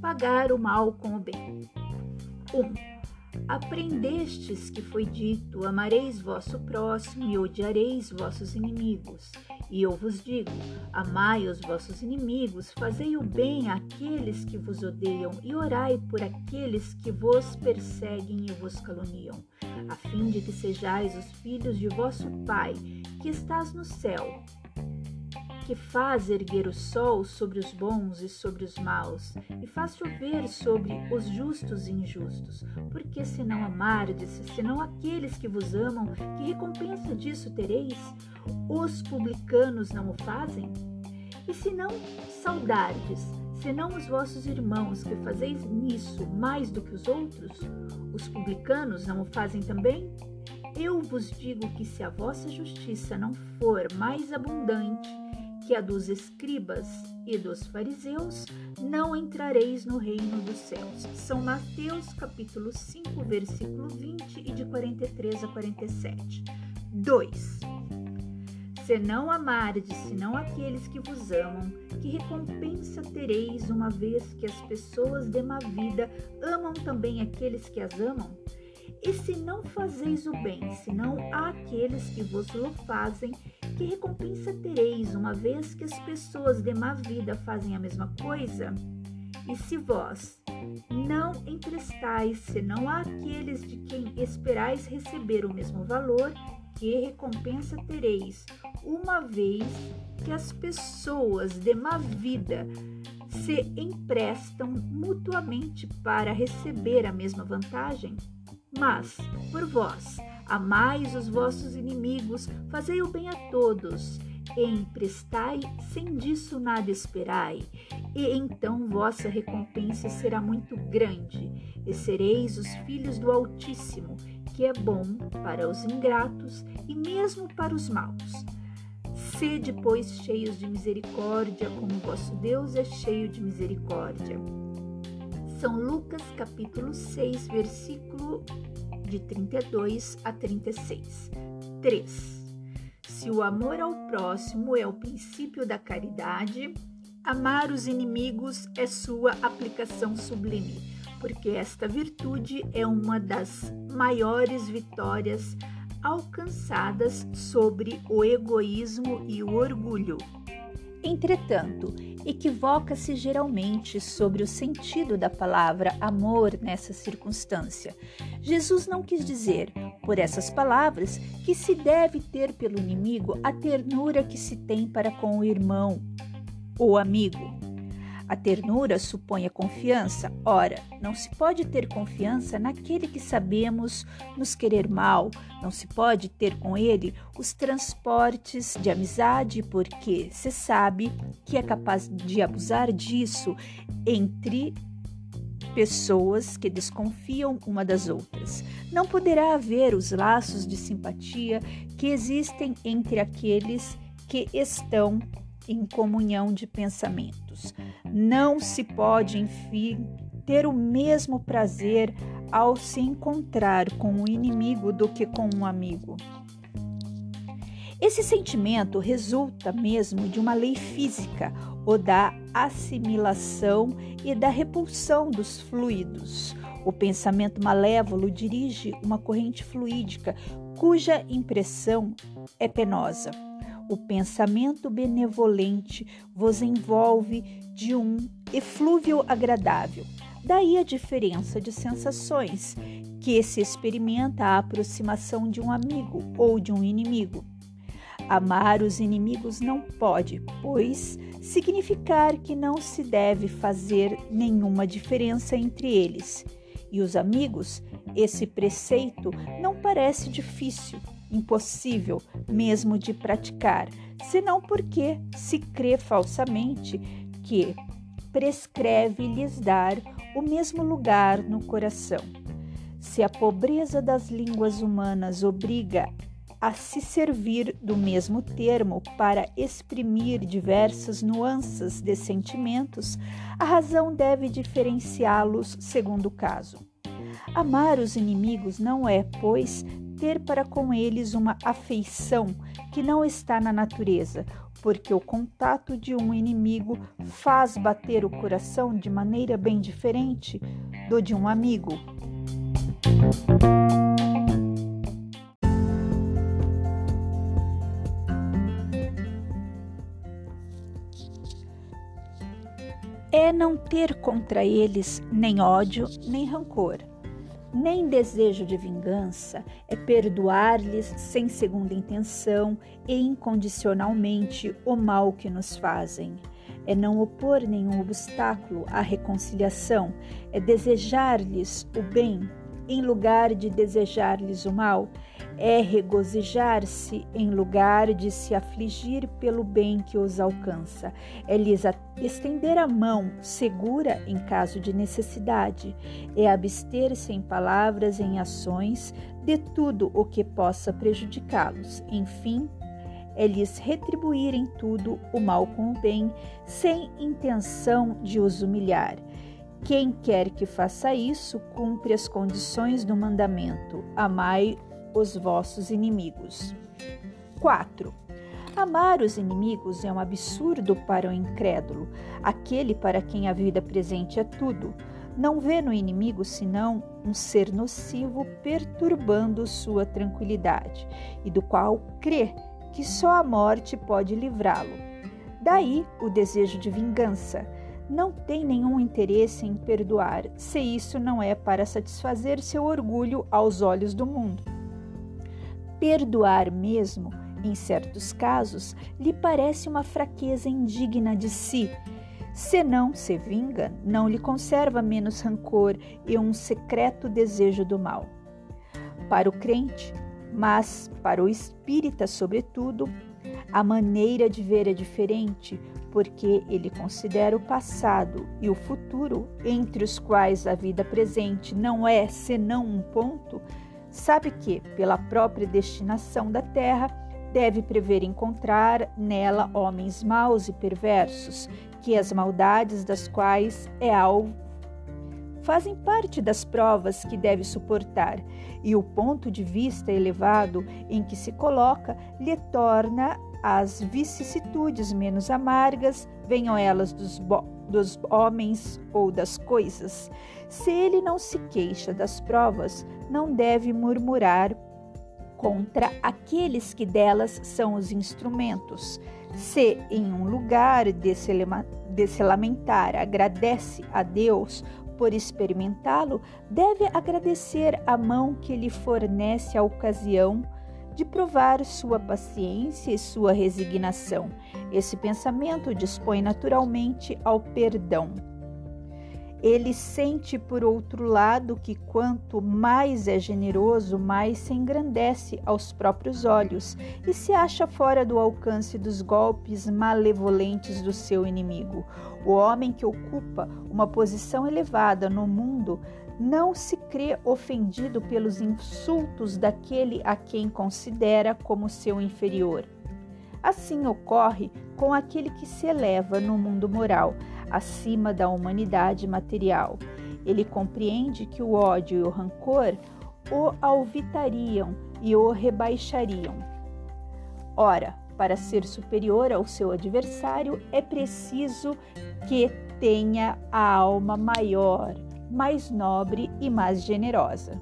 Pagar o mal com o bem. 1. Um, aprendestes que foi dito: Amareis vosso próximo e odiareis vossos inimigos. E eu vos digo: amai os vossos inimigos, fazei o bem àqueles que vos odeiam e orai por aqueles que vos perseguem e vos caluniam, a fim de que sejais os filhos de vosso Pai, que estás no céu que faz erguer o sol sobre os bons e sobre os maus, e faz chover sobre os justos e injustos. Porque se não amardes, senão aqueles que vos amam, que recompensa disso tereis? Os publicanos não o fazem? E se não saudardes, senão os vossos irmãos, que fazeis nisso mais do que os outros? Os publicanos não o fazem também? Eu vos digo que se a vossa justiça não for mais abundante que a dos escribas e dos fariseus, não entrareis no reino dos céus. São Mateus capítulo 5, versículo 20 e de 43 a 47. 2. Se não amardes, senão aqueles que vos amam, que recompensa tereis uma vez que as pessoas de má vida amam também aqueles que as amam? E se não fazeis o bem, senão àqueles que vos fazem, que recompensa tereis, uma vez que as pessoas de má vida fazem a mesma coisa? E se vós não emprestais, senão àqueles de quem esperais receber o mesmo valor, que recompensa tereis, uma vez que as pessoas de má vida se emprestam mutuamente para receber a mesma vantagem? Mas, por vós, amais os vossos inimigos, fazei o bem a todos, emprestai, sem disso nada esperai, e então vossa recompensa será muito grande, e sereis os filhos do Altíssimo, que é bom para os ingratos e mesmo para os maus. Sede, pois, cheios de misericórdia, como vosso Deus é cheio de misericórdia. São Lucas capítulo 6, versículo de 32 a 36. 3. Se o amor ao próximo é o princípio da caridade, amar os inimigos é sua aplicação sublime, porque esta virtude é uma das maiores vitórias alcançadas sobre o egoísmo e o orgulho. Entretanto, equivoca-se geralmente sobre o sentido da palavra amor nessa circunstância. Jesus não quis dizer, por essas palavras, que se deve ter pelo inimigo a ternura que se tem para com o irmão ou amigo. A ternura supõe a confiança. Ora, não se pode ter confiança naquele que sabemos nos querer mal, não se pode ter com ele os transportes de amizade, porque se sabe que é capaz de abusar disso entre pessoas que desconfiam uma das outras. Não poderá haver os laços de simpatia que existem entre aqueles que estão em comunhão de pensamentos. Não se pode, enfim, ter o mesmo prazer ao se encontrar com o inimigo do que com um amigo. Esse sentimento resulta mesmo de uma lei física, ou da assimilação e da repulsão dos fluidos. O pensamento malévolo dirige uma corrente fluídica cuja impressão é penosa. O pensamento benevolente vos envolve de um eflúvio agradável. Daí a diferença de sensações que se experimenta a aproximação de um amigo ou de um inimigo. Amar os inimigos não pode, pois significar que não se deve fazer nenhuma diferença entre eles. E os amigos, esse preceito não parece difícil, impossível mesmo de praticar, senão porque se crê falsamente que prescreve-lhes dar o mesmo lugar no coração. Se a pobreza das línguas humanas obriga a se servir do mesmo termo para exprimir diversas nuances de sentimentos, a razão deve diferenciá-los segundo o caso. Amar os inimigos não é, pois, ter para com eles uma afeição que não está na natureza, porque o contato de um inimigo faz bater o coração de maneira bem diferente do de um amigo. É não ter contra eles nem ódio, nem rancor nem desejo de vingança, é perdoar-lhes sem segunda intenção e incondicionalmente o mal que nos fazem. É não opor nenhum obstáculo à reconciliação, é desejar-lhes o bem em lugar de desejar-lhes o mal, é regozijar-se em lugar de se afligir pelo bem que os alcança, é lhes estender a mão segura em caso de necessidade, é abster-se em palavras, em ações, de tudo o que possa prejudicá-los. Enfim, é lhes retribuir em tudo o mal com o bem, sem intenção de os humilhar. Quem quer que faça isso, cumpre as condições do mandamento: amai os vossos inimigos. 4. Amar os inimigos é um absurdo para o incrédulo, aquele para quem a vida presente é tudo. Não vê no inimigo senão um ser nocivo perturbando sua tranquilidade e do qual crê que só a morte pode livrá-lo. Daí o desejo de vingança não tem nenhum interesse em perdoar, se isso não é para satisfazer seu orgulho aos olhos do mundo. Perdoar mesmo, em certos casos, lhe parece uma fraqueza indigna de si. Se não se vinga, não lhe conserva menos rancor e um secreto desejo do mal. Para o crente, mas para o espírita, sobretudo, a maneira de ver é diferente, porque ele considera o passado e o futuro, entre os quais a vida presente não é senão um ponto, sabe que, pela própria destinação da terra, deve prever encontrar nela homens maus e perversos, que as maldades das quais é alvo fazem parte das provas que deve suportar, e o ponto de vista elevado em que se coloca lhe torna as vicissitudes menos amargas, venham elas dos, dos homens ou das coisas. Se ele não se queixa das provas, não deve murmurar contra aqueles que delas são os instrumentos. Se em um lugar de se, lamentar agradece a Deus por experimentá-lo, deve agradecer a mão que lhe fornece a ocasião de provar sua paciência e sua resignação. Esse pensamento dispõe naturalmente ao perdão. Ele sente, por outro lado, que quanto mais é generoso, mais se engrandece aos próprios olhos e se acha fora do alcance dos golpes malevolentes do seu inimigo. O homem que ocupa uma posição elevada no mundo não se crê ofendido pelos insultos daquele a quem considera como seu inferior. Assim ocorre com aquele que se eleva no mundo moral, acima da humanidade material. Ele compreende que o ódio e o rancor o alvitariam e o rebaixariam. Ora, para ser superior ao seu adversário, é preciso que tenha a alma maior, mais nobre e mais generosa.